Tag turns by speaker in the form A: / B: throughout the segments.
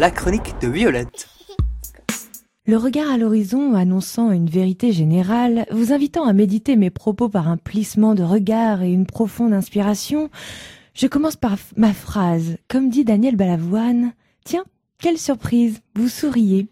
A: la chronique de Violette.
B: Le regard à l'horizon annonçant une vérité générale, vous invitant à méditer mes propos par un plissement de regard et une profonde inspiration, je commence par ma phrase. Comme dit Daniel Balavoine, Tiens, quelle surprise, vous souriez.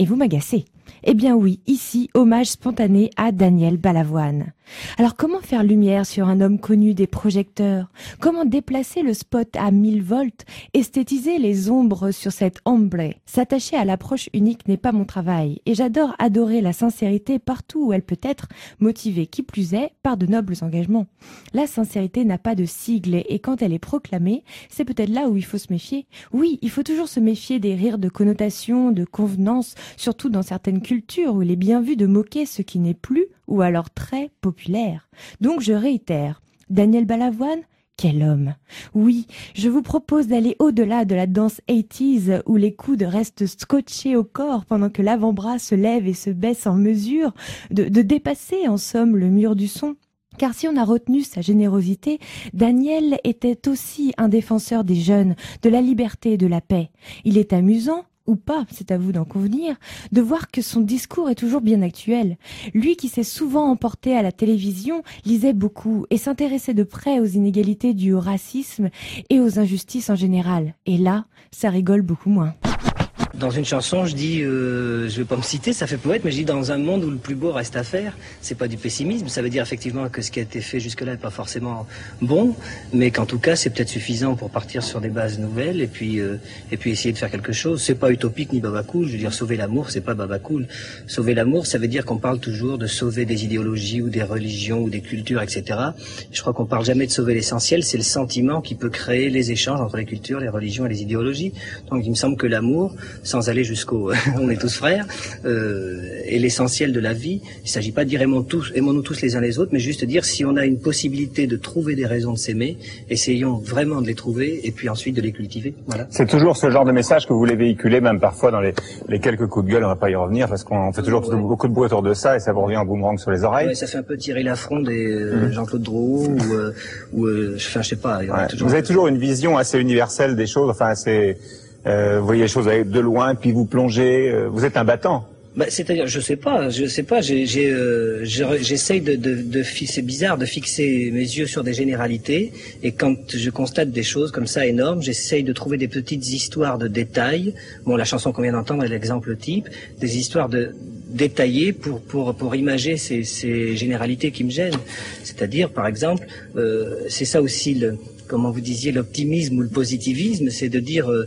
B: Et vous m'agacez. Eh bien oui, ici, hommage spontané à Daniel Balavoine. Alors comment faire lumière sur un homme connu des projecteurs? Comment déplacer le spot à 1000 volts Esthétiser les ombres sur cette ombre S'attacher à l'approche unique n'est pas mon travail et j'adore adorer la sincérité partout où elle peut être motivée, qui plus est, par de nobles engagements. La sincérité n'a pas de sigle et quand elle est proclamée, c'est peut-être là où il faut se méfier. Oui, il faut toujours se méfier des rires de connotation, de convenance, surtout dans certaines cultures où il est bien vu de moquer ce qui n'est plus ou alors très populaire. Donc je réitère, Daniel Balavoine, quel homme Oui, je vous propose d'aller au-delà de la danse 80s où les coudes restent scotchés au corps pendant que l'avant-bras se lève et se baisse en mesure de, de dépasser en somme le mur du son. Car si on a retenu sa générosité, Daniel était aussi un défenseur des jeunes, de la liberté et de la paix. Il est amusant, ou pas, c'est à vous d'en convenir, de voir que son discours est toujours bien actuel. Lui qui s'est souvent emporté à la télévision, lisait beaucoup et s'intéressait de près aux inégalités dues au racisme et aux injustices en général. Et là, ça rigole beaucoup moins.
C: Dans une chanson, je dis, euh, je vais pas me citer, ça fait poète, mais je dis dans un monde où le plus beau reste à faire, c'est pas du pessimisme, ça veut dire effectivement que ce qui a été fait jusque-là n'est pas forcément bon, mais qu'en tout cas c'est peut-être suffisant pour partir sur des bases nouvelles et puis euh, et puis essayer de faire quelque chose. C'est pas utopique ni babacool, je veux dire sauver l'amour, c'est pas babacool. Sauver l'amour, ça veut dire qu'on parle toujours de sauver des idéologies ou des religions ou des cultures, etc. Je crois qu'on parle jamais de sauver l'essentiel, c'est le sentiment qui peut créer les échanges entre les cultures, les religions et les idéologies. Donc il me semble que l'amour sans aller jusqu'au on est tous frères, euh, et l'essentiel de la vie. Il ne s'agit pas de dire aimons tous, aimons-nous tous les uns les autres, mais juste dire si on a une possibilité de trouver des raisons de s'aimer, essayons vraiment de les trouver et puis ensuite de les cultiver. Voilà.
D: C'est toujours ce genre de message que vous voulez véhiculer, même parfois dans les, les quelques coups de gueule, on va pas y revenir parce qu'on fait toujours beaucoup de bruit autour de ça et ça vous revient en boomerang sur les oreilles.
C: Ouais, ça fait un peu tirer l'affront des euh, mmh. Jean-Claude Drouot ou, euh, ou euh, enfin je sais pas.
D: Ouais. Toujours... Vous avez toujours une vision assez universelle des choses, enfin assez euh, vous voyez les choses de loin, puis vous plongez. Euh, vous êtes un battant.
C: Bah, c'est-à-dire, je sais pas, je sais pas. Euh, j'essaye de, c'est bizarre de fixer mes yeux sur des généralités. Et quand je constate des choses comme ça énormes, j'essaye de trouver des petites histoires de détails. Bon, la chanson qu'on vient d'entendre est l'exemple type. Des histoires de détaillées pour pour pour imager ces, ces généralités qui me gênent. C'est-à-dire, par exemple, euh, c'est ça aussi le comment vous disiez, l'optimisme ou le positivisme, c'est de dire, euh,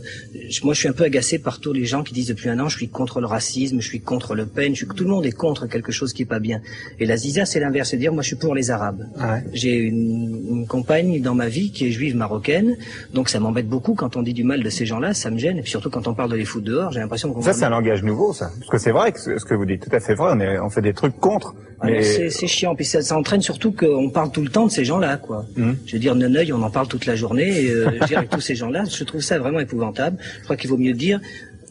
C: moi je suis un peu agacé par tous les gens qui disent depuis un an, je suis contre le racisme, je suis contre Le Pen, je suis, tout le monde est contre quelque chose qui est pas bien. Et la Ziza, c'est l'inverse, c'est dire, moi je suis pour les Arabes. Ah J'ai une, une, compagne dans ma vie qui est juive marocaine, donc ça m'embête beaucoup quand on dit du mal de ces gens-là, ça me gêne, et puis surtout quand on parle de les foutre dehors, j'ai l'impression qu'on...
D: Ça c'est un langage nouveau, ça. Parce que c'est vrai que ce que vous dites, tout à fait vrai, on, est, on fait des trucs contre. Mais...
C: C'est chiant, puis ça, ça entraîne surtout qu'on parle tout le temps de ces gens-là, quoi. Hum. Je veux dire, Neneuil, on en parle toute la journée, et, euh, avec tous ces gens-là, je trouve ça vraiment épouvantable. Je crois qu'il vaut mieux dire,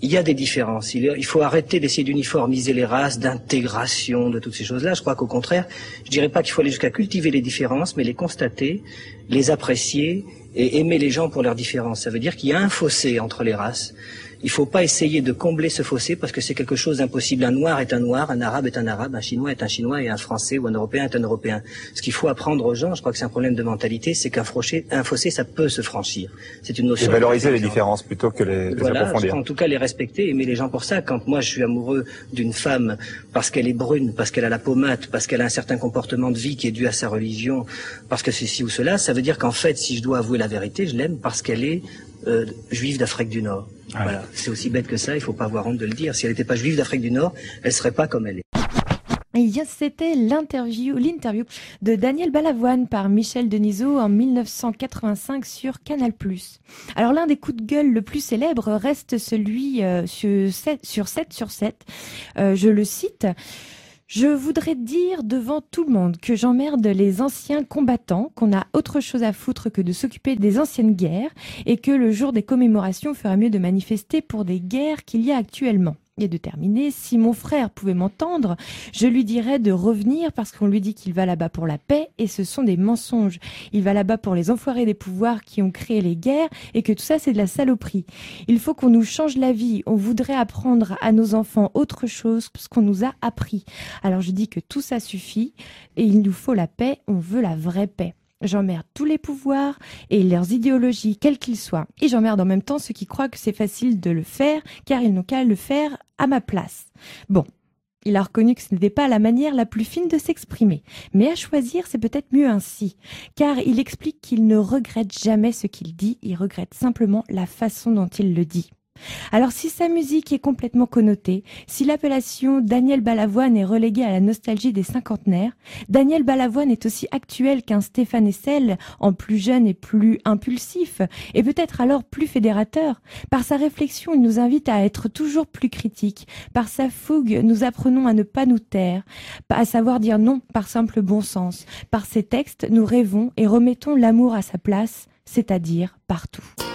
C: il y a des différences. Il, faut arrêter d'essayer d'uniformiser les races, d'intégration, de toutes ces choses-là. Je crois qu'au contraire, je dirais pas qu'il faut aller jusqu'à cultiver les différences, mais les constater, les apprécier et aimer les gens pour leurs différences. Ça veut dire qu'il y a un fossé entre les races il ne faut pas essayer de combler ce fossé parce que c'est quelque chose d'impossible. Un noir est un noir, un arabe est un arabe, un chinois est un chinois et un français ou un européen est un européen. Ce qu'il faut apprendre aux gens, je crois que c'est un problème de mentalité, c'est qu'un fossé, un fossé, ça peut se franchir. C'est une notion.
D: Et valoriser les différences plutôt que les, les
C: voilà, En tout cas, les respecter, aimer les gens pour ça. Quand moi je suis amoureux d'une femme parce qu'elle est brune, parce qu'elle a la pommade, parce qu'elle a un certain comportement de vie qui est dû à sa religion, parce que ceci ou cela, ça veut dire qu'en fait, si je dois avouer la vérité, je l'aime parce qu'elle est euh, juive d'Afrique du Nord. Voilà, c'est aussi bête que ça, il faut pas avoir honte de le dire. Si elle n'était pas juive d'Afrique du Nord, elle serait pas comme elle est.
B: C'était l'interview, l'interview de Daniel Balavoine par Michel Denisot en 1985 sur Canal+. Alors l'un des coups de gueule le plus célèbre reste celui euh, sur, 7, sur 7 sur 7. Euh, je le cite. Je voudrais dire devant tout le monde que j'emmerde les anciens combattants, qu'on a autre chose à foutre que de s'occuper des anciennes guerres, et que le jour des commémorations ferait mieux de manifester pour des guerres qu'il y a actuellement. Et de terminer, si mon frère pouvait m'entendre, je lui dirais de revenir parce qu'on lui dit qu'il va là-bas pour la paix et ce sont des mensonges. Il va là-bas pour les enfoirés des pouvoirs qui ont créé les guerres et que tout ça c'est de la saloperie. Il faut qu'on nous change la vie. On voudrait apprendre à nos enfants autre chose que ce qu'on nous a appris. Alors je dis que tout ça suffit et il nous faut la paix. On veut la vraie paix. J'emmerde tous les pouvoirs et leurs idéologies, quels qu'ils soient. Et j'emmerde en même temps ceux qui croient que c'est facile de le faire, car ils n'ont qu'à le faire à ma place. Bon. Il a reconnu que ce n'était pas la manière la plus fine de s'exprimer. Mais à choisir, c'est peut-être mieux ainsi. Car il explique qu'il ne regrette jamais ce qu'il dit, il regrette simplement la façon dont il le dit. Alors si sa musique est complètement connotée, si l'appellation Daniel Balavoine est reléguée à la nostalgie des cinquantenaires, Daniel Balavoine est aussi actuel qu'un Stéphane Essel, en plus jeune et plus impulsif, et peut-être alors plus fédérateur. Par sa réflexion, il nous invite à être toujours plus critiques. Par sa fougue, nous apprenons à ne pas nous taire, à savoir dire non par simple bon sens. Par ses textes, nous rêvons et remettons l'amour à sa place, c'est-à-dire partout.